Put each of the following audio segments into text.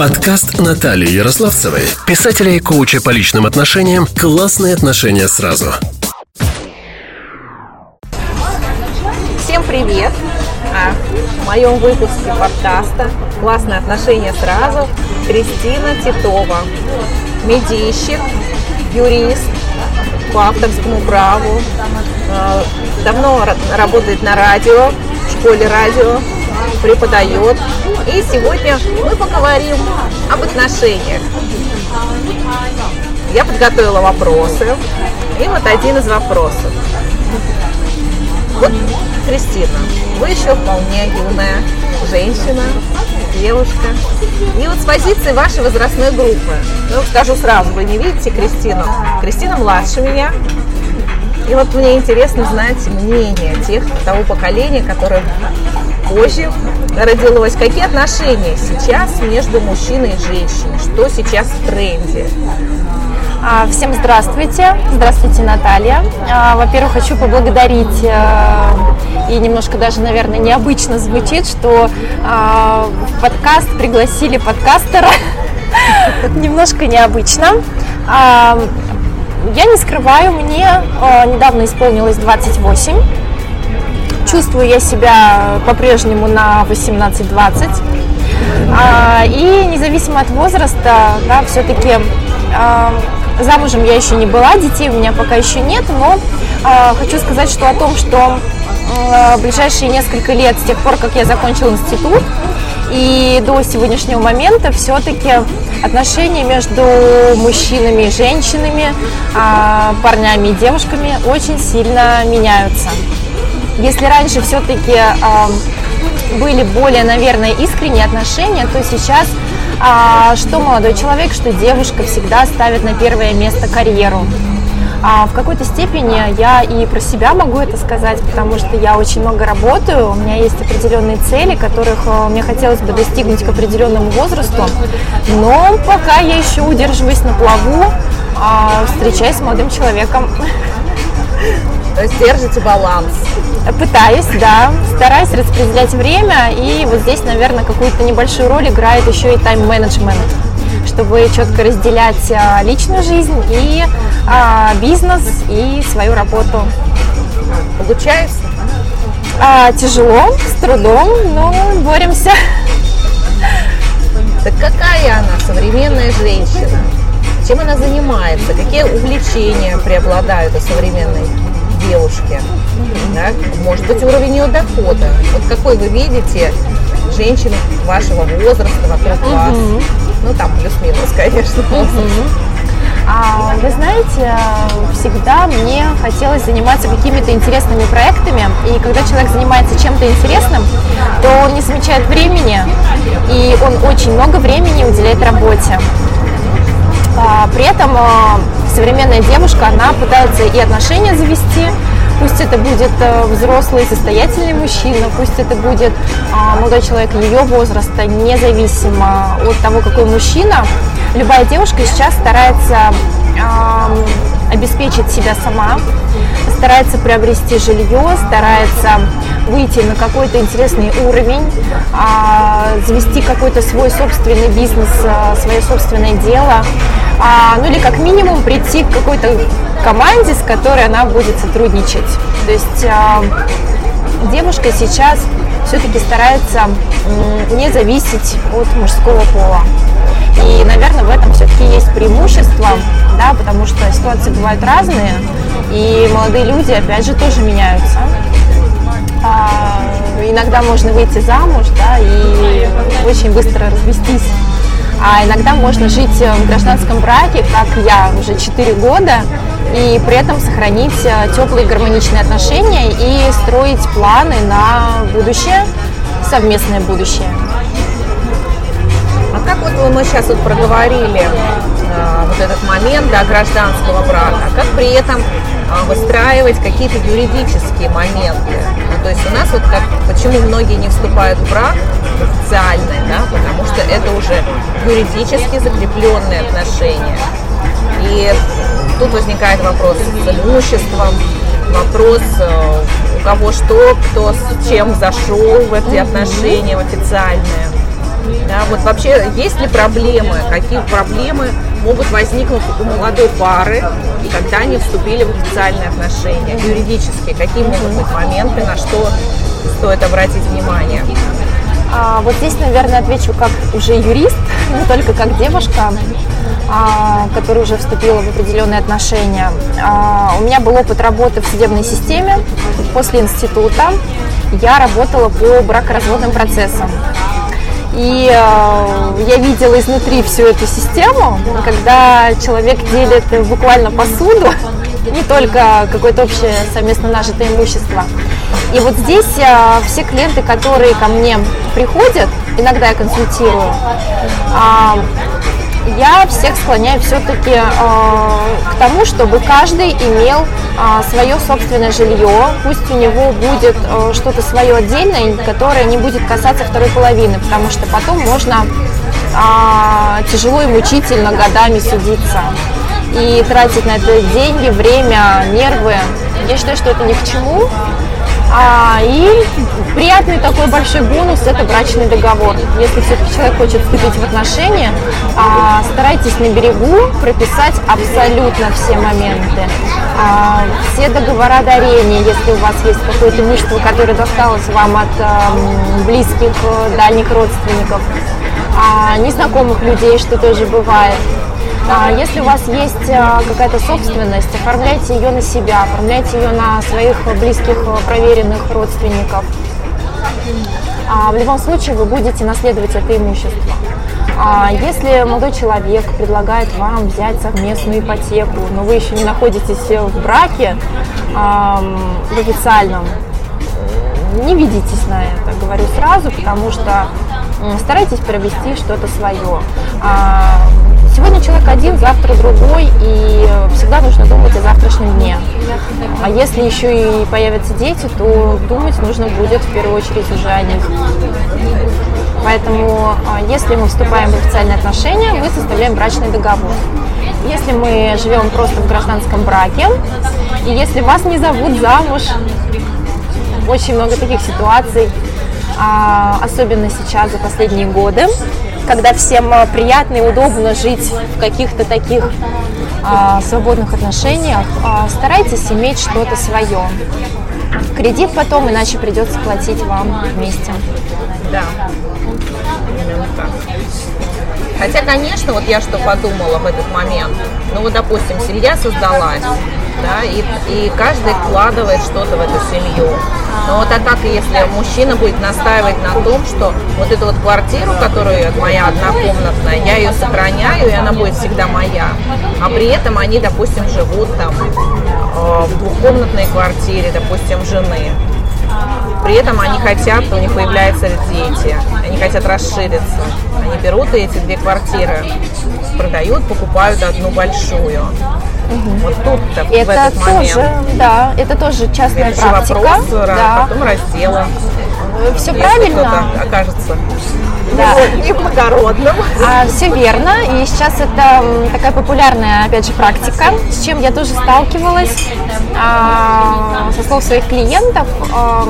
Подкаст Натальи Ярославцевой, писателя и коуча по личным отношениям. «Классные отношения сразу». Всем привет! А, в моем выпуске подкаста «Классные отношения сразу» Кристина Титова, медийщик, юрист по авторскому праву, а, давно работает на радио, в школе радио, преподает. И сегодня мы поговорим об отношениях. Я подготовила вопросы. И вот один из вопросов. Вот, Кристина, вы еще вполне юная женщина, девушка. И вот с позиции вашей возрастной группы, ну, скажу сразу, вы не видите Кристину. Кристина младше меня, и вот мне интересно знать мнение тех того поколения, которое позже родилось. Какие отношения сейчас между мужчиной и женщиной? Что сейчас в тренде? А, всем здравствуйте. Здравствуйте, Наталья. А, во-первых, хочу поблагодарить, э, и немножко даже, наверное, необычно звучит, что а, подкаст пригласили подкастера. Немножко необычно. Я не скрываю, мне недавно исполнилось 28 чувствую я себя по-прежнему на 18-20. А, и независимо от возраста, да, все-таки а, замужем я еще не была, детей у меня пока еще нет, но а, хочу сказать, что о том, что ближайшие несколько лет, с тех пор, как я закончила институт, и до сегодняшнего момента все-таки отношения между мужчинами и женщинами, парнями и девушками очень сильно меняются. Если раньше все-таки э, были более, наверное, искренние отношения, то сейчас э, что молодой человек, что девушка всегда ставят на первое место карьеру. А в какой-то степени я и про себя могу это сказать, потому что я очень много работаю, у меня есть определенные цели, которых а, мне хотелось бы достигнуть к определенному возрасту, но пока я еще удерживаюсь на плаву, а, встречаюсь с молодым человеком. То держите баланс? Пытаюсь, да. Стараюсь распределять время. И вот здесь, наверное, какую-то небольшую роль играет еще и тайм-менеджмент чтобы четко разделять а, личную жизнь и а, бизнес и свою работу. Получается? А, тяжело, с трудом, но боремся. Так какая она, современная женщина? Чем она занимается? Какие увлечения преобладают у современной девушки, да? может быть уровень ее дохода. Вот какой вы видите женщину вашего возраста вокруг угу. вас? Ну там плюс-минус, конечно. Угу. А, вы знаете, всегда мне хотелось заниматься какими-то интересными проектами, и когда человек занимается чем-то интересным, то он не замечает времени, и он очень много времени уделяет работе. А, при этом а, современная девушка, она пытается и отношения завести, пусть это будет э, взрослый состоятельный мужчина, пусть это будет а, молодой человек ее возраста, независимо от того, какой мужчина, любая девушка сейчас старается обеспечить себя сама, старается приобрести жилье, старается выйти на какой-то интересный уровень, завести какой-то свой собственный бизнес, э, свое собственное дело а, ну или как минимум прийти к какой-то команде, с которой она будет сотрудничать. То есть а, девушка сейчас все-таки старается не зависеть от мужского пола. И, наверное, в этом все-таки есть преимущество, да, потому что ситуации бывают разные, и молодые люди, опять же, тоже меняются. А, иногда можно выйти замуж, да, и очень быстро развестись а иногда можно жить э, в гражданском браке, как я, уже 4 года, и при этом сохранить э, теплые гармоничные отношения и строить планы на будущее, совместное будущее. А как вот мы сейчас вот проговорили вот этот момент да, гражданского брака, как при этом э, выстраивать какие-то юридические моменты? Ну, то есть у нас вот как, почему многие не вступают в брак официальный, да, потому что это уже юридически закрепленные отношения. И тут возникает вопрос с имуществом, вопрос э, у кого что, кто с чем зашел в эти отношения в официальные. Да, вот вообще есть ли проблемы, какие проблемы могут возникнуть у молодой пары, когда они вступили в официальные отношения, юридически, какие могут быть моменты, на что стоит обратить внимание? А, вот здесь, наверное, отвечу как уже юрист, не только как девушка, а, которая уже вступила в определенные отношения. А, у меня был опыт работы в судебной системе. После института я работала по бракоразводным процессам. И э, я видела изнутри всю эту систему, когда человек делит буквально посуду, не только какое-то общее совместно нажитое имущество. И вот здесь э, все клиенты, которые ко мне приходят, иногда я консультирую, э, я всех склоняю все-таки э, к тому, чтобы каждый имел э, свое собственное жилье, пусть у него будет э, что-то свое отдельное, которое не будет касаться второй половины, потому что потом можно э, тяжело и мучительно годами судиться и тратить на это деньги, время, нервы. Я считаю, что это ни к чему. А, и приятный такой большой бонус – это брачный договор. Если все-таки человек хочет вступить в отношения, а, старайтесь на берегу прописать абсолютно все моменты. А, все договора дарения, если у вас есть какое-то имущество, которое досталось вам от а, близких, дальних родственников, незнакомых людей, что тоже бывает. А если у вас есть а, какая-то собственность, оформляйте ее на себя, оформляйте ее на своих близких, проверенных родственников. А в любом случае вы будете наследовать это имущество. Если молодой человек предлагает вам взять совместную ипотеку, но вы еще не находитесь в браке в официальном, не ведитесь на это, говорю сразу, потому что старайтесь приобрести что-то свое. Сегодня человек один, завтра другой, и всегда нужно думать о завтрашнем дне. А если еще и появятся дети, то думать нужно будет в первую очередь уже о них. Поэтому, а, если мы вступаем в официальные отношения, мы составляем брачный договор. Если мы живем просто в гражданском браке, и если вас не зовут замуж, очень много таких ситуаций, а, особенно сейчас за последние годы, когда всем э, приятно и удобно жить в каких-то таких а, свободных отношениях, а, старайтесь иметь что-то свое. Кредит потом, иначе придется платить вам вместе. Да. Хотя, конечно, вот я что подумала в этот момент, ну вот, допустим, семья создалась, да, и, и каждый вкладывает что-то в эту семью. Но вот а как если мужчина будет настаивать на том, что вот эту вот квартиру, которая моя однокомнатная, я ее сохраняю, и она будет всегда моя, а при этом они, допустим, живут там э, в двухкомнатной квартире, допустим, жены, при этом они хотят, у них появляются дети, они хотят расшириться. Они берут эти две квартиры, продают, покупают одну большую. Угу. Вот тут-то, в этот тоже, момент. Да, это тоже частная Следующий практика. вопрос, да. потом разделы. Все правильно. окажется да. неблагородным. А, все верно. И сейчас это такая популярная, опять же, практика, с чем я тоже сталкивалась а, со слов своих клиентов. А,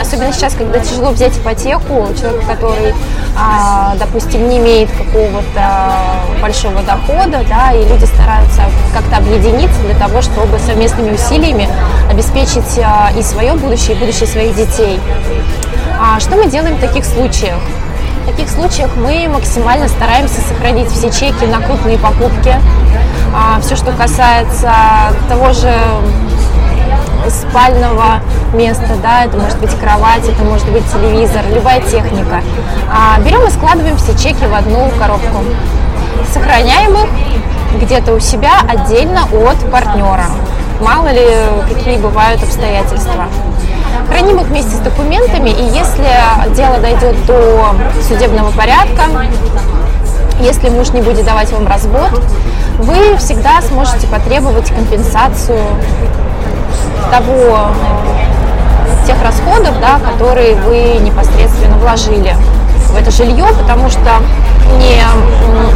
особенно сейчас, когда тяжело взять ипотеку, человек, который, а, допустим, не имеет какого-то большого дохода, да, и люди стараются как-то объединиться для того, чтобы совместными усилиями обеспечить а, и свое будущее, и будущее своих детей. А что мы делаем в таких случаях? В таких случаях мы максимально стараемся сохранить все чеки на крупные покупки. А, все, что касается того же спального места, да, это может быть кровать, это может быть телевизор, любая техника. А, берем и складываем все чеки в одну коробку. Сохраняем их где-то у себя отдельно от партнера. Мало ли какие бывают обстоятельства. Храним их вместе с документами, и если дело дойдет до судебного порядка, если муж не будет давать вам развод, вы всегда сможете потребовать компенсацию того, тех расходов, да, которые вы непосредственно вложили в это жилье, потому что не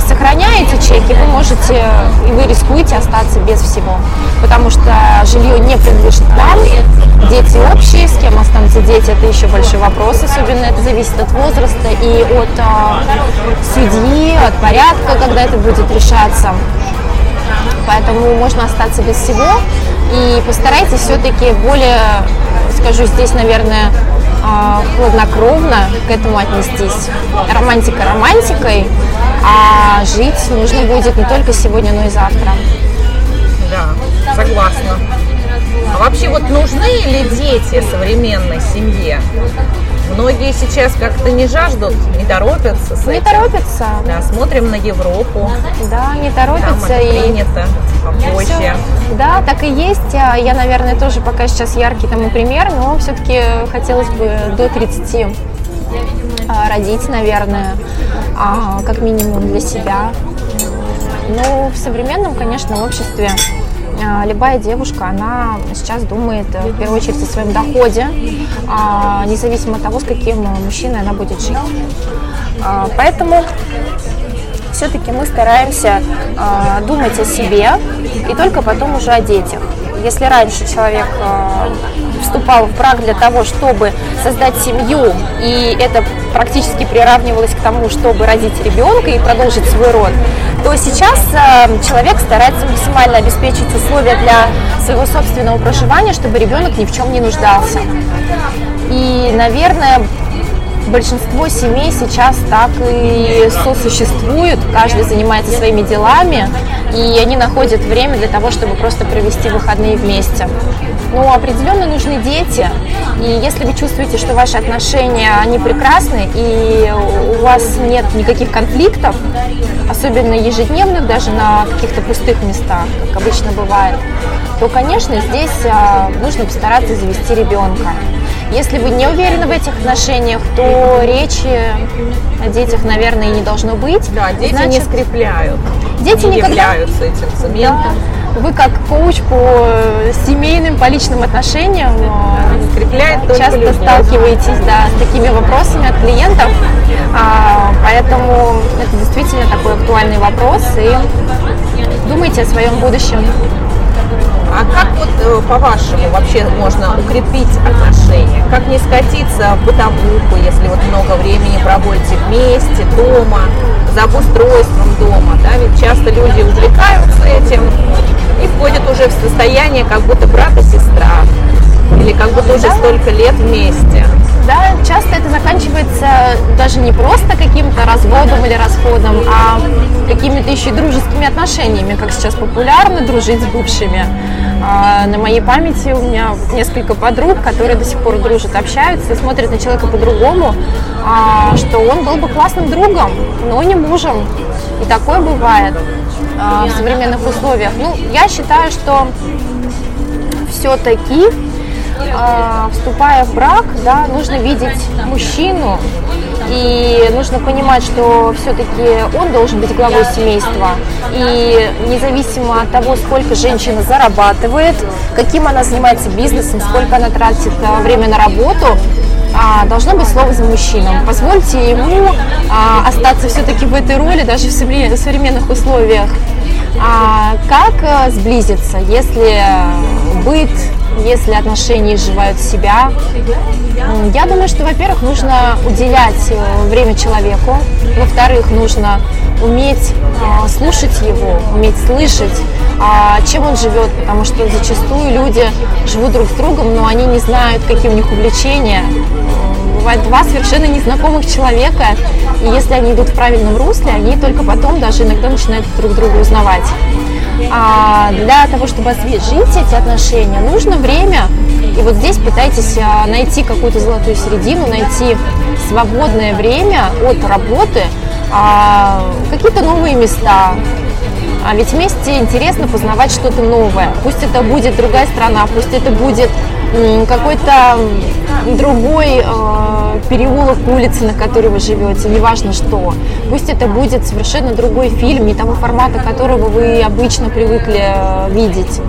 сохраняя эти чеки, вы можете и вы рискуете остаться без всего. Потому что жилье не принадлежит вам, дети общие, с кем останутся дети, это еще большой вопрос, особенно это зависит от возраста и от э, судьи, от порядка, когда это будет решаться. Поэтому можно остаться без всего и постарайтесь все-таки более, скажу здесь, наверное, хладнокровно к этому отнестись. Романтика романтикой, а жить нужно будет не только сегодня, но и завтра. Да, согласна. А вообще вот нужны ли дети современной семье? Многие сейчас как-то не жаждут, не торопятся с Не этим. торопятся. Да, смотрим на Европу. Да, не Там торопятся. это и принято попозже. Всё. Да, так и есть. А Я, наверное, тоже пока сейчас яркий тому пример, но все-таки хотелось бы до 30 а, родить, наверное, а, как минимум для себя. Ну, в современном, конечно, обществе любая девушка, она сейчас думает э, в первую очередь о своем доходе, а, независимо от того, с каким мужчиной она будет жить. А, Поэтому все-таки мы стараемся э, думать о себе и только потом уже о детях. Если раньше человек э, вступал в брак для того, чтобы создать семью, и это практически приравнивалось к тому, чтобы родить ребенка и продолжить свой род, то сейчас э, человек старается максимально обеспечить условия для своего собственного проживания, чтобы ребенок ни в чем не нуждался. И, наверное, большинство семей сейчас так и сосуществуют, каждый занимается своими делами, и они находят время для того, чтобы просто провести выходные вместе. Но определенно нужны дети, и если вы чувствуете, что ваши отношения, они прекрасны, и у вас нет никаких конфликтов, особенно ежедневных, даже на каких-то пустых местах, как обычно бывает, то, конечно, здесь а, нужно постараться завести ребенка. Если вы не уверены в этих отношениях, то речи о детях, наверное, и не должно быть. Да, дети не Значит, скрепляют. Дети не никогда- являются этим цементом. вы как коуч по э, семейным, по личным отношениям э, Скрепляет только часто любовь. сталкиваетесь да, с такими вопросами от клиентов, А, поэтому это действительно такой актуальный вопрос и думайте о своем будущем. А как вот э, по-вашему вообще можно укрепить отношения? Как не скатиться в бытовуху, если вот много времени проводите вместе, дома, за обустройством дома, да? Ведь часто люди увлекаются этим и входят уже в состояние как будто брат и сестра. Или как будто уже Да. столько лет вместе. Да, часто это заканчивается даже не просто каким-то разводом или расходом, а какими-то еще и дружескими отношениями, как сейчас популярно дружить с бывшими. А, На моей памяти у меня несколько подруг, которые до сих пор дружат, общаются смотрят на человека по-другому, а, что он был бы классным другом, но не мужем. И такое бывает а, в современных условиях. Ну, я считаю, что все-таки, а, вступая в брак, да, нужно видеть мужчину и нужно понимать, что все-таки он должен быть главой семейства. И независимо от того, сколько женщина зарабатывает, каким она занимается бизнесом, сколько она тратит а, время на работу, а, должно быть слово за мужчином. Позвольте ему а, остаться все-таки в этой роли, даже в совре- современных условиях. А как э, сблизиться, если э, быт, если отношения изживают себя? Я думаю, что, во-первых, нужно уделять э, время человеку, во-вторых, нужно уметь э, слушать его, уметь слышать, а, чем он живет, потому что зачастую люди живут друг с другом, но они не знают, какие у них увлечения. Бывает два совершенно незнакомых человека, и если они идут в правильном русле, они только потом даже иногда начинают друг друга узнавать. А для того, чтобы освежить эти отношения, нужно время. И вот здесь пытайтесь а, найти какую-то золотую середину, найти свободное время от работы, а, какие-то новые места. А ведь вместе интересно познавать что-то новое. Пусть это будет другая страна, пусть это будет какой-то другой э, переулок улицы, на которой вы живете, неважно что. Пусть это будет совершенно другой фильм, не того формата, которого вы обычно привыкли э, видеть.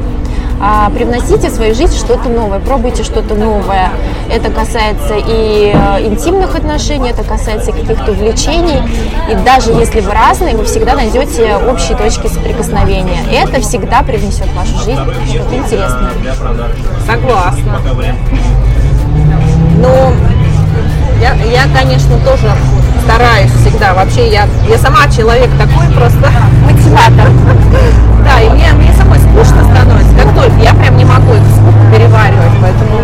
А, привносите в свою жизнь что-то новое, пробуйте что-то новое. Это касается и э, интимных отношений, это касается каких-то увлечений. И даже если вы разные, вы всегда найдете общие точки соприкосновения. Это всегда привнесет в вашу жизнь что-то интересное. Согласна. Ну, я, я, конечно, тоже стараюсь всегда. Вообще, я, я сама человек такой просто мотиватор. Да, и мне, мне самой скучно становится. Как только я прям не могу скуку переваривать, поэтому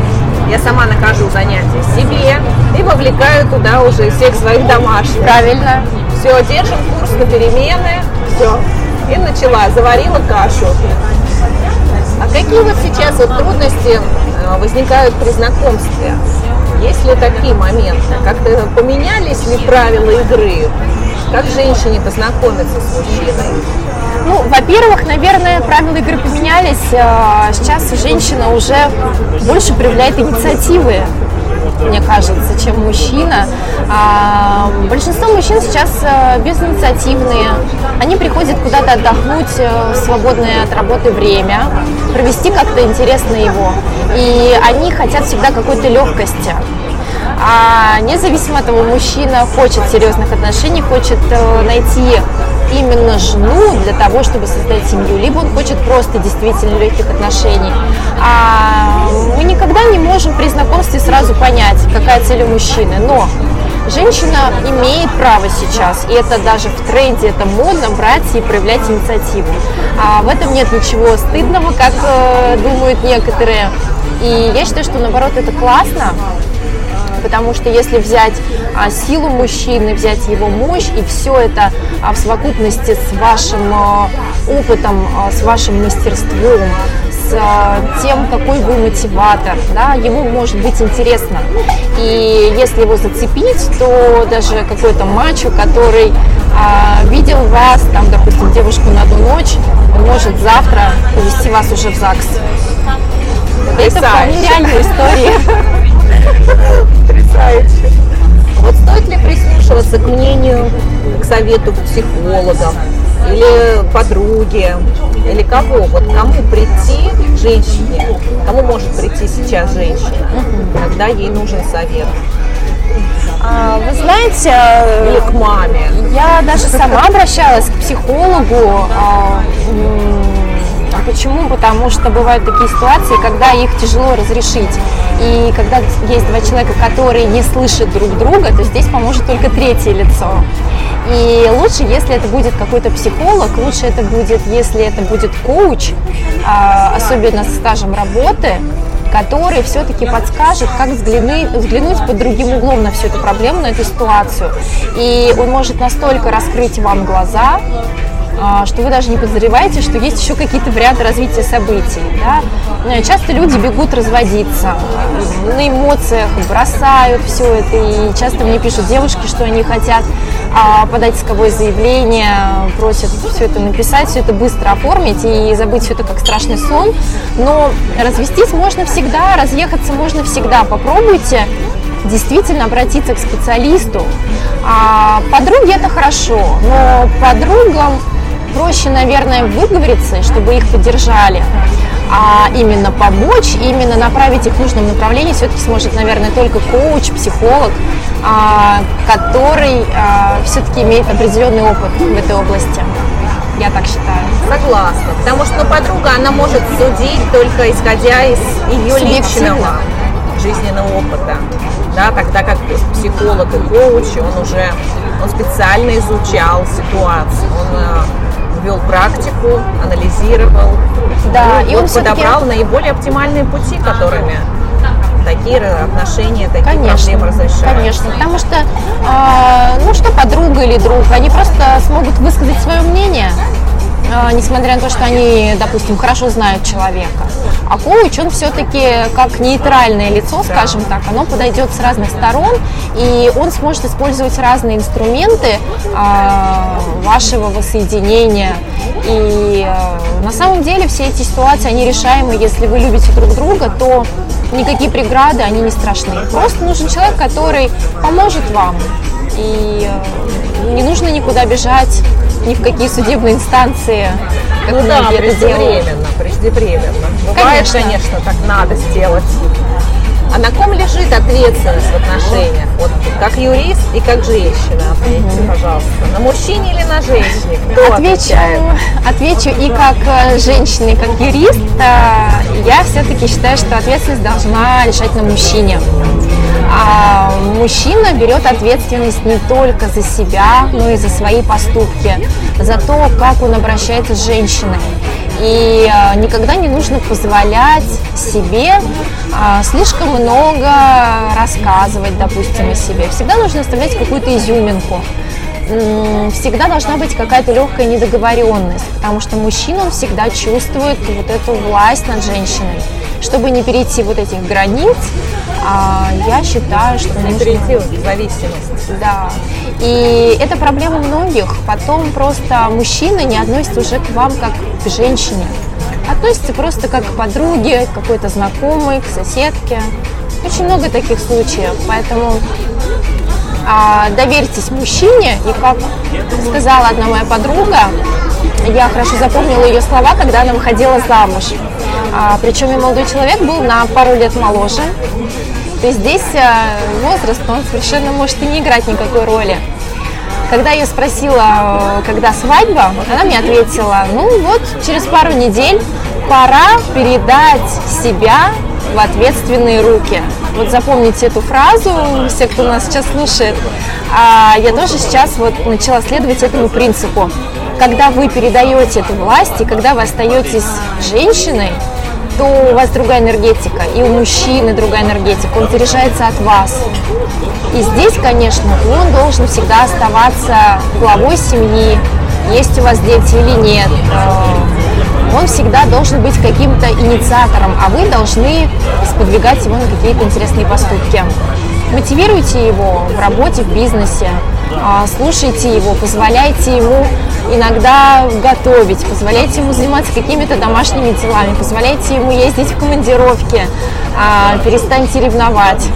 я сама нахожу занятия себе и вовлекаю туда уже всех своих домашних. Правильно. Все, держим курс на перемены, все. И начала, заварила кашу. А какие вот сейчас вот трудности э, возникают при знакомстве? Есть ли такие моменты? Как-то поменялись ли правила игры? Как женщине познакомиться с мужчиной? Ну, во-первых, наверное, правила игры поменялись. А, сейчас женщина уже больше проявляет инициативы мне кажется, чем мужчина. А, большинство мужчин сейчас а, безинициативные. Они приходят куда-то отдохнуть в свободное от работы время, провести как-то интересно его. И они хотят всегда какой-то легкости. А независимо от того, мужчина хочет серьезных отношений, хочет э, найти именно жену для того, чтобы создать семью, либо он хочет просто действительно легких отношений. А мы никогда не можем при знакомстве сразу понять, какая цель у мужчины. Но женщина имеет право сейчас, и это даже в тренде, это модно брать и проявлять инициативу. А в этом нет ничего стыдного, как э, думают некоторые. И я считаю, что наоборот это классно, потому что если взять а, силу мужчины, взять его мощь и все это а, в совокупности с вашим а, опытом, а, с вашим мастерством, с а, тем, какой вы мотиватор, да, ему может быть интересно. И если его зацепить, то даже какой-то мачо, который а, видел вас, там, допустим, девушку на одну ночь, он может завтра повести вас уже в ЗАГС. Это вполне реальная история. Потрясающе. Вот стоит ли прислушиваться к мнению, к совету психологов или подруги, или кого? Вот кому прийти женщине, кому может прийти сейчас женщина, когда ей нужен совет? А, вы знаете, или к маме. Я даже сама обращалась к психологу. А, почему? Потому что бывают такие ситуации, когда их тяжело разрешить. И когда есть два человека, которые не слышат друг друга, то здесь поможет только третье лицо. И лучше, если это будет какой-то психолог, лучше это будет, если это будет коуч, а, особенно с стажем работы, который все-таки подскажет, как взглянуть, взглянуть под другим углом на всю эту проблему, на эту ситуацию. И он может настолько раскрыть вам глаза, что вы даже не подозреваете, что есть еще какие-то варианты развития событий. Да? Э, часто люди бегут разводиться, на эмоциях бросают все это, и часто мне пишут девушки, что они хотят а, подать исковое заявление, просят все это написать, все это быстро оформить и забыть все это как страшный сон. Но развестись можно всегда, разъехаться можно всегда. Попробуйте действительно обратиться к специалисту. А подруги это хорошо, но подругам проще, наверное, выговориться, чтобы их поддержали, а именно помочь, именно направить их в нужном направлении все-таки сможет, наверное, только коуч, психолог, а, который а, все-таки имеет определенный опыт в этой области. Я так считаю. Согласна. Потому что ну, подруга, она может судить только исходя из ее личного жизненного опыта. Да, тогда как психолог и коуч, он уже он специально изучал ситуацию, он э, вел практику, анализировал. Да, и, и он подобрал наиболее оптимальные пути, которыми такие отношения, такие конечно, проблемы разрешают. Конечно, потому что, э, ну что подруга или друг, они просто смогут высказать свое несмотря на то, что они, допустим, хорошо знают человека. А коуч, он все-таки как нейтральное лицо, скажем так, оно подойдет с разных сторон, и он сможет использовать разные инструменты э, вашего воссоединения. И э, на самом деле все эти ситуации, они решаемы, если вы любите друг друга, то никакие преграды, они не страшны. Просто нужен человек, который поможет вам. И не нужно никуда бежать, ни в какие судебные инстанции, как ну да, делают. преждевременно. Бывает, Конечно. конечно, так надо сделать. А на ком лежит ответственность в отношениях? Вот как юрист и как женщина, ответьте, пожалуйста. На мужчине или на женщине? Кто Отвечу, отвечает? отвечу и как э, женщина, и как юрист. э, Я все-таки считаю, что ответственность должна лежать на мужчине. А мужчина берет ответственность не только за себя, но и за свои поступки, за то, как он обращается с женщиной. И э, никогда не нужно позволять себе а, слишком много рассказывать, допустим, о себе. Всегда нужно оставлять какую-то изюминку всегда должна быть какая-то легкая недоговоренность, потому что мужчина он всегда чувствует вот эту власть над женщиной. Чтобы не перейти вот этих границ, а, я считаю, что Не нужно... перейти в зависимость. Да. И это проблема многих. Потом просто мужчина не относится уже к вам как к женщине. Относится просто как к подруге, к какой-то знакомой, к соседке. Очень много таких случаев. Поэтому а, доверьтесь мужчине. И как сказала одна моя подруга, я хорошо запомнила ее слова, когда она выходила замуж. А, причем и молодой человек был на пару лет моложе. То есть здесь э, возраст, он совершенно может и не играть никакой роли. Когда я спросила, э, когда свадьба, она мне ответила, ну вот через пару недель пора передать себя в ответственные руки. Вот запомните эту фразу, все, кто нас сейчас слушает. А я тоже сейчас вот начала следовать этому принципу. Когда вы передаете эту власть, и когда вы остаетесь женщиной, то у вас другая энергетика, и у мужчины другая энергетика, он заряжается от вас. И здесь, конечно, он должен всегда оставаться главой семьи, есть у вас дети или нет. Э, Он всегда должен быть каким-то инициатором, а вы должны сподвигать его на какие-то интересные поступки. Мотивируйте его в работе, в бизнесе, слушайте его, позволяйте ему иногда готовить, позволяйте ему заниматься какими-то домашними делами, позволяйте ему ездить в командировки, а, перестаньте ревновать.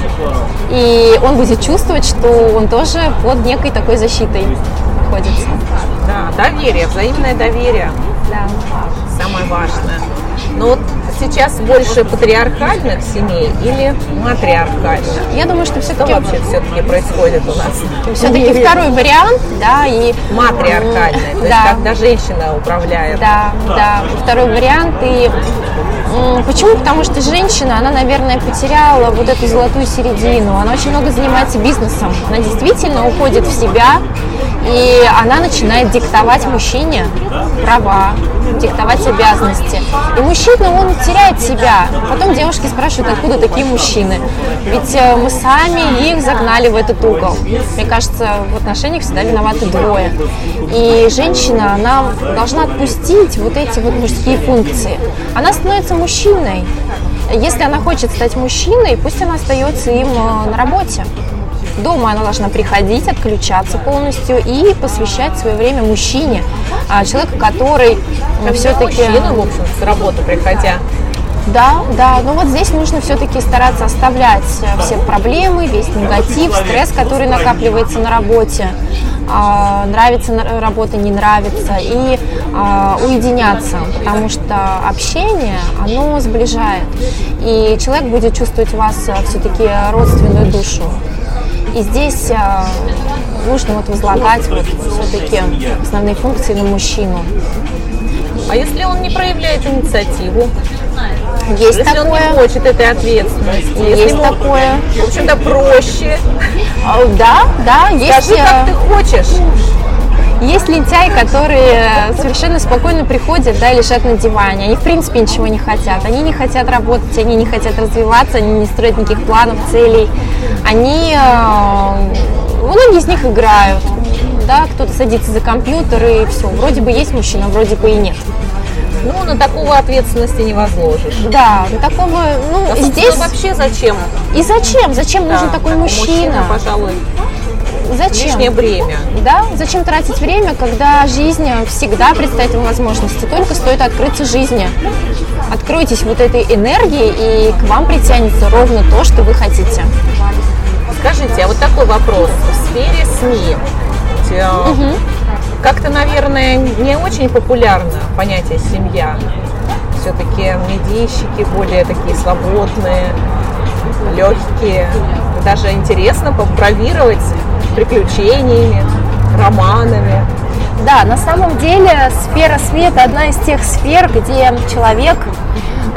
И он будет чувствовать, что он тоже под некой такой защитой находится. Да, доверие, взаимное доверие. Да. самое важное. Но вот сейчас больше патриархальных семей или матриархальных? Я думаю, что Что все-таки вообще все-таки происходит у нас? все-таки второй вариант, да, и Матриархальное, то есть Да. когда женщина управляет. Да, да, второй вариант. И почему? Потому что женщина, она, наверное, потеряла вот эту золотую середину. Она очень много занимается бизнесом. Она действительно уходит в себя, и она начинает диктовать мужчине права, диктовать обязанности. И мужчина, он теряет себя. Потом девушки спрашивают, откуда такие мужчины. Ведь э, мы сами их загнали в этот угол. Мне кажется, в отношениях всегда виноваты двое. И женщина, она должна отпустить вот эти вот мужские функции. Она становится мужчиной. Если она хочет стать мужчиной, пусть она остается им э, на работе. Дома она должна приходить, отключаться полностью и посвящать свое время мужчине, а, человеку, который все-таки... Мужчина, в общем, с работы приходя. Да, да, но вот здесь нужно все-таки стараться оставлять э, все проблемы, весь негатив, стресс, который накапливается на работе, а, нравится работа, не нравится, и а, уединяться, потому что общение, оно сближает, и человек будет чувствовать вас все-таки родственную душу. И здесь а, нужно вот возлагать вот все-таки основные функции на мужчину. А если он не проявляет инициативу? Есть Если он не такое. хочет этой ответственности? Если Есть ему, такое. В общем-то, проще. А, Да, да, есть, Скажи, э, как ты хочешь. Есть лентяи, которые совершенно спокойно приходят, да, лежат на диване. Они в принципе ничего не хотят. Они не хотят работать, они не хотят развиваться, они не строят никаких планов, целей. Они, э, многие из них играют. Да, кто-то садится за компьютер и все. Вроде бы есть мужчина, вроде бы и нет. Ну, на такого ответственности не возложишь. Да, ну, такого, ну, А, здесь... вообще зачем? И зачем? Зачем нужен Да, такой такой мужчина? пожалуй, Зачем? лишнее бремя. Да, зачем тратить время, когда жизнь всегда предстоит вам возможности? Только стоит открыться жизни. Откройтесь вот этой энергией, и к вам притянется ровно то, что вы хотите. Скажите, а вот такой вопрос. В сфере СМИ э, как-то, наверное, не очень популярно понятие «семья». все-таки медийщики более такие свободные, легкие. Даже интересно побравировать приключениями, романами. Да, на самом деле сфера света одна из тех сфер, где человек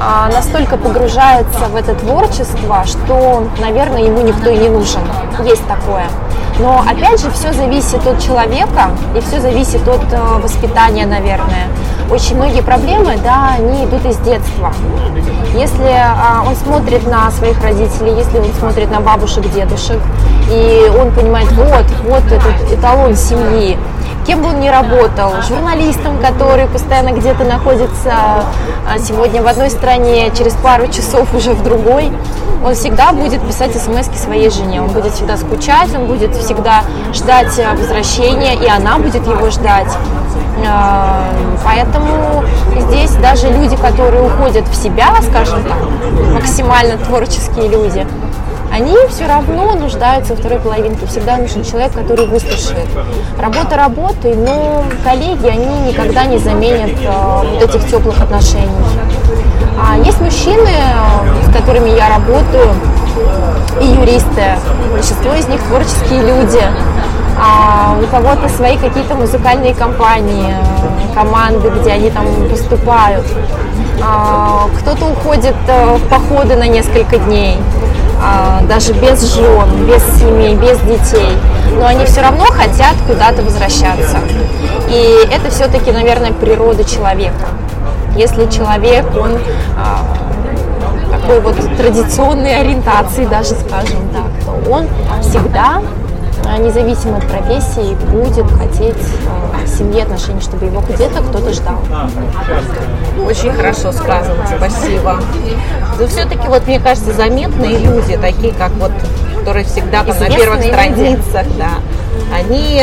а, настолько погружается в это творчество, что, наверное, ему никто и не нужен. Есть такое. Но опять же, все зависит от человека и все зависит от э, воспитания, наверное. Очень многие проблемы, да, они идут из детства. Если а, он смотрит на своих родителей, если он смотрит на бабушек, дедушек, и он понимает, вот, вот этот эталон семьи, кем бы он ни работал, журналистом, который постоянно где-то находится а сегодня в одной стране, через пару часов уже в другой, он всегда будет писать смс своей жене, он будет всегда скучать, он будет всегда ждать а, возвращения, и она будет его ждать. А, поэтому здесь даже люди, которые уходят в себя, скажем так, максимально творческие люди, они все равно нуждаются во второй половинке. Всегда нужен человек, который выслушает. Работа работой, но коллеги, они никогда не заменят э, вот этих теплых отношений. А есть мужчины, с которыми я работаю, и юристы. Большинство из них творческие люди. А у кого-то свои какие-то музыкальные компании, команды, где они там выступают. А кто-то уходит э, в походы на несколько дней. А, даже без жен, без семей, без детей, но они все равно хотят куда-то возвращаться. И это все-таки, наверное, природа человека. Если человек, он а, такой вот традиционной ориентации, даже скажем так, то он всегда независимо от профессии будет хотеть э, семьи, отношений, чтобы его где-то кто-то ждал. Очень хорошо сказано, спасибо. Но все-таки вот мне кажется, заметные люди, такие как вот, которые всегда там, на первых страницах, да, они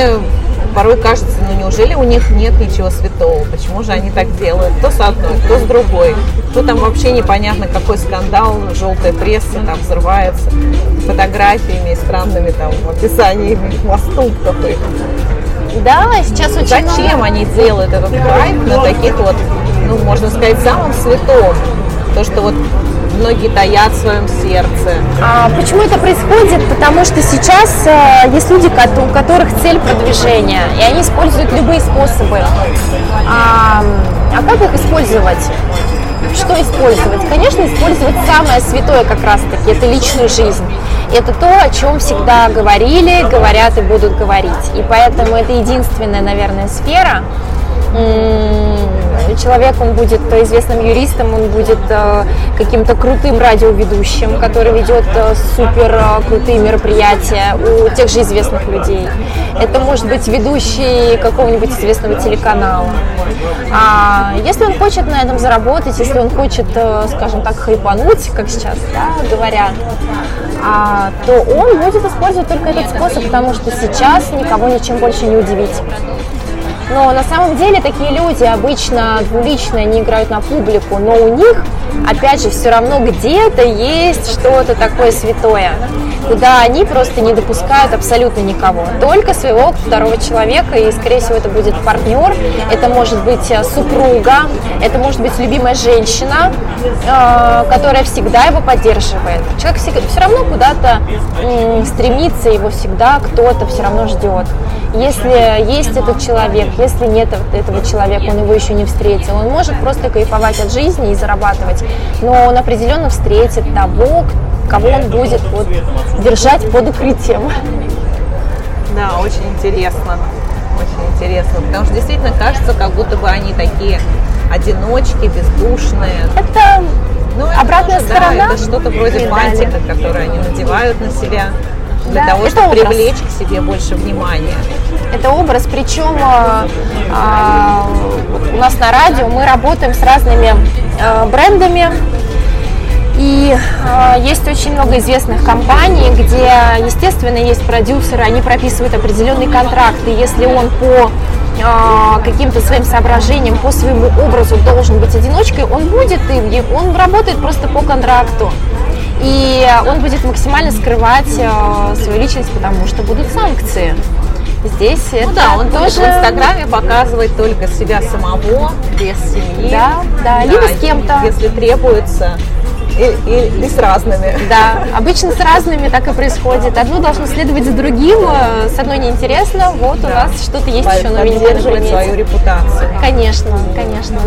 порой кажется, ну неужели у них нет ничего святого? Почему же они так делают? То с одной, то с другой. То там вообще непонятно, какой скандал, желтая пресса там взрывается фотографиями странными там описаниями поступков их. Да, сейчас очень Зачем много... они делают этот хайп на таких вот, ну, можно сказать, самым святом? То, что вот многие таят в своем сердце. А почему это происходит? Потому что сейчас э, есть люди, у которых цель продвижения, и они используют любые способы. А, а как их использовать? Что использовать? Конечно, использовать самое святое как раз-таки, это личную жизнь. Это то, о чем всегда говорили, говорят и будут говорить. И поэтому это единственная, наверное, сфера, человек, он будет известным юристом, он будет э, каким-то крутым радиоведущим, который ведет э, супер э, крутые мероприятия у тех же известных людей. Это может быть ведущий какого-нибудь известного телеканала. А если он хочет на этом заработать, если он хочет, скажем так, хайпануть, как сейчас да, говорят, а, то он будет использовать только этот способ, потому что сейчас никого ничем больше не удивить. Но на самом деле такие люди обычно двуличные, они играют на публику, но у них, опять же, все равно где-то есть что-то такое святое, куда они просто не допускают абсолютно никого, только своего второго человека, и, скорее всего, это будет партнер, это может быть э, супруга, это может быть любимая женщина, э, которая всегда его поддерживает. Человек все равно куда-то стремится, его всегда кто-то все равно ждет. Если есть этот человек, если нет этого человека, он его еще не встретил, он может просто кайфовать от жизни и зарабатывать, но он определенно встретит того, кого он будет вот, держать под укрытием. Да, очень интересно. Очень интересно, потому что действительно кажется, как будто бы они такие одиночки, бездушные. Это ну, обратная тоже, сторона. Да, это что-то вроде бантика, который они надевают на себя для да, того, чтобы образ. привлечь к себе больше внимания. Это образ, причем а, а, у нас на радио мы работаем с разными брендами. И э, есть очень много известных компаний, где, естественно, есть продюсеры, они прописывают определенные контракты. Если он по э, каким-то своим соображениям, по своему образу должен быть одиночкой, он будет им, он работает просто по контракту и он будет максимально скрывать э, свою личность, потому что будут санкции. Здесь Ну это да, он тоже в Инстаграме показывает только себя самого, без семьи. Да, да, либо с кем-то. Если требуется. И, и- и с разными. Да, обычно с разными так и происходит. Одно должно следовать за другим, э, с одной неинтересно, вот у нас что-то есть еще новенькое свою репутацию. Конечно, конечно.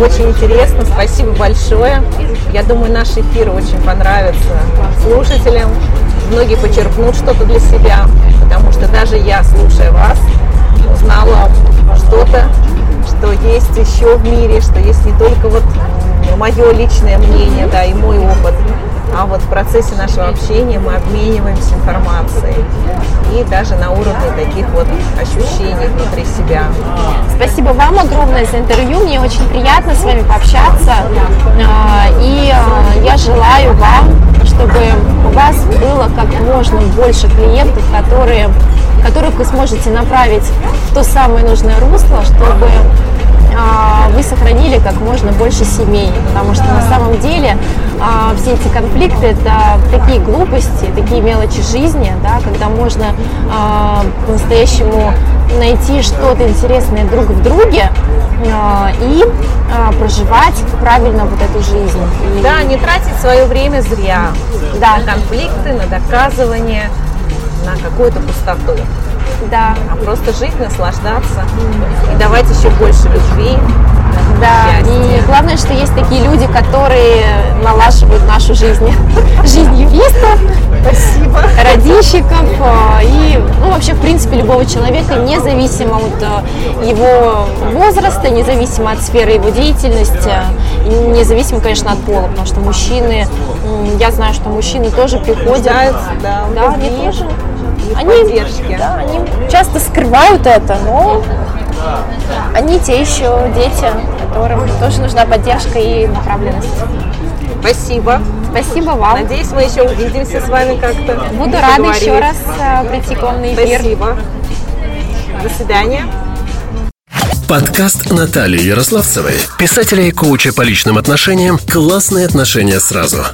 Очень интересно, спасибо большое. Я думаю, наш эфир очень понравится слушателям. Многие почерпнут что-то для себя, что даже я, слушая вас, узнала что-то, что есть еще в мире, что есть не только вот мое личное мнение, да, и мой опыт, а вот в процессе нашего общения мы обмениваемся информацией и даже на уровне таких вот ощущений внутри себя. Спасибо вам огромное за интервью. Мне очень приятно с вами пообщаться. А, И а, я желаю вам, чтобы у вас было как можно больше клиентов, которые, которых вы сможете направить в то самое нужное русло, чтобы а, вы сохранили как можно больше семей, потому что на самом деле а, все эти конфликты это такие глупости, такие мелочи жизни, да, когда можно а, по-настоящему найти что-то интересное друг в друге и проживать правильно вот эту жизнь. Да, не тратить свое время зря Да. на конфликты, на доказывание, на какую-то пустоту, да, а просто жить, наслаждаться и давать еще больше любви. да. счастья. И главное, что есть такие люди, которые налаживают нашу жизнь. Жизнь юристов, Спасибо. радищиков э, и, ну, вообще, в принципе, любого человека, независимо от э, его возраста, независимо от сферы его деятельности, независимо, конечно, от пола, потому что мужчины, я знаю, что мужчины тоже приходят, да, да, они тоже, они, поддержке. да, они часто скрывают это, но они те еще дети, которым тоже нужна поддержка и направленность. Спасибо. Спасибо вам. Надеюсь, мы еще увидимся с вами как-то. Буду рада еще раз э, прийти к вам на эфир. Спасибо. До свидания. Подкаст Натальи Ярославцевой, писателя и коуча по личным отношениям «Классные отношения сразу».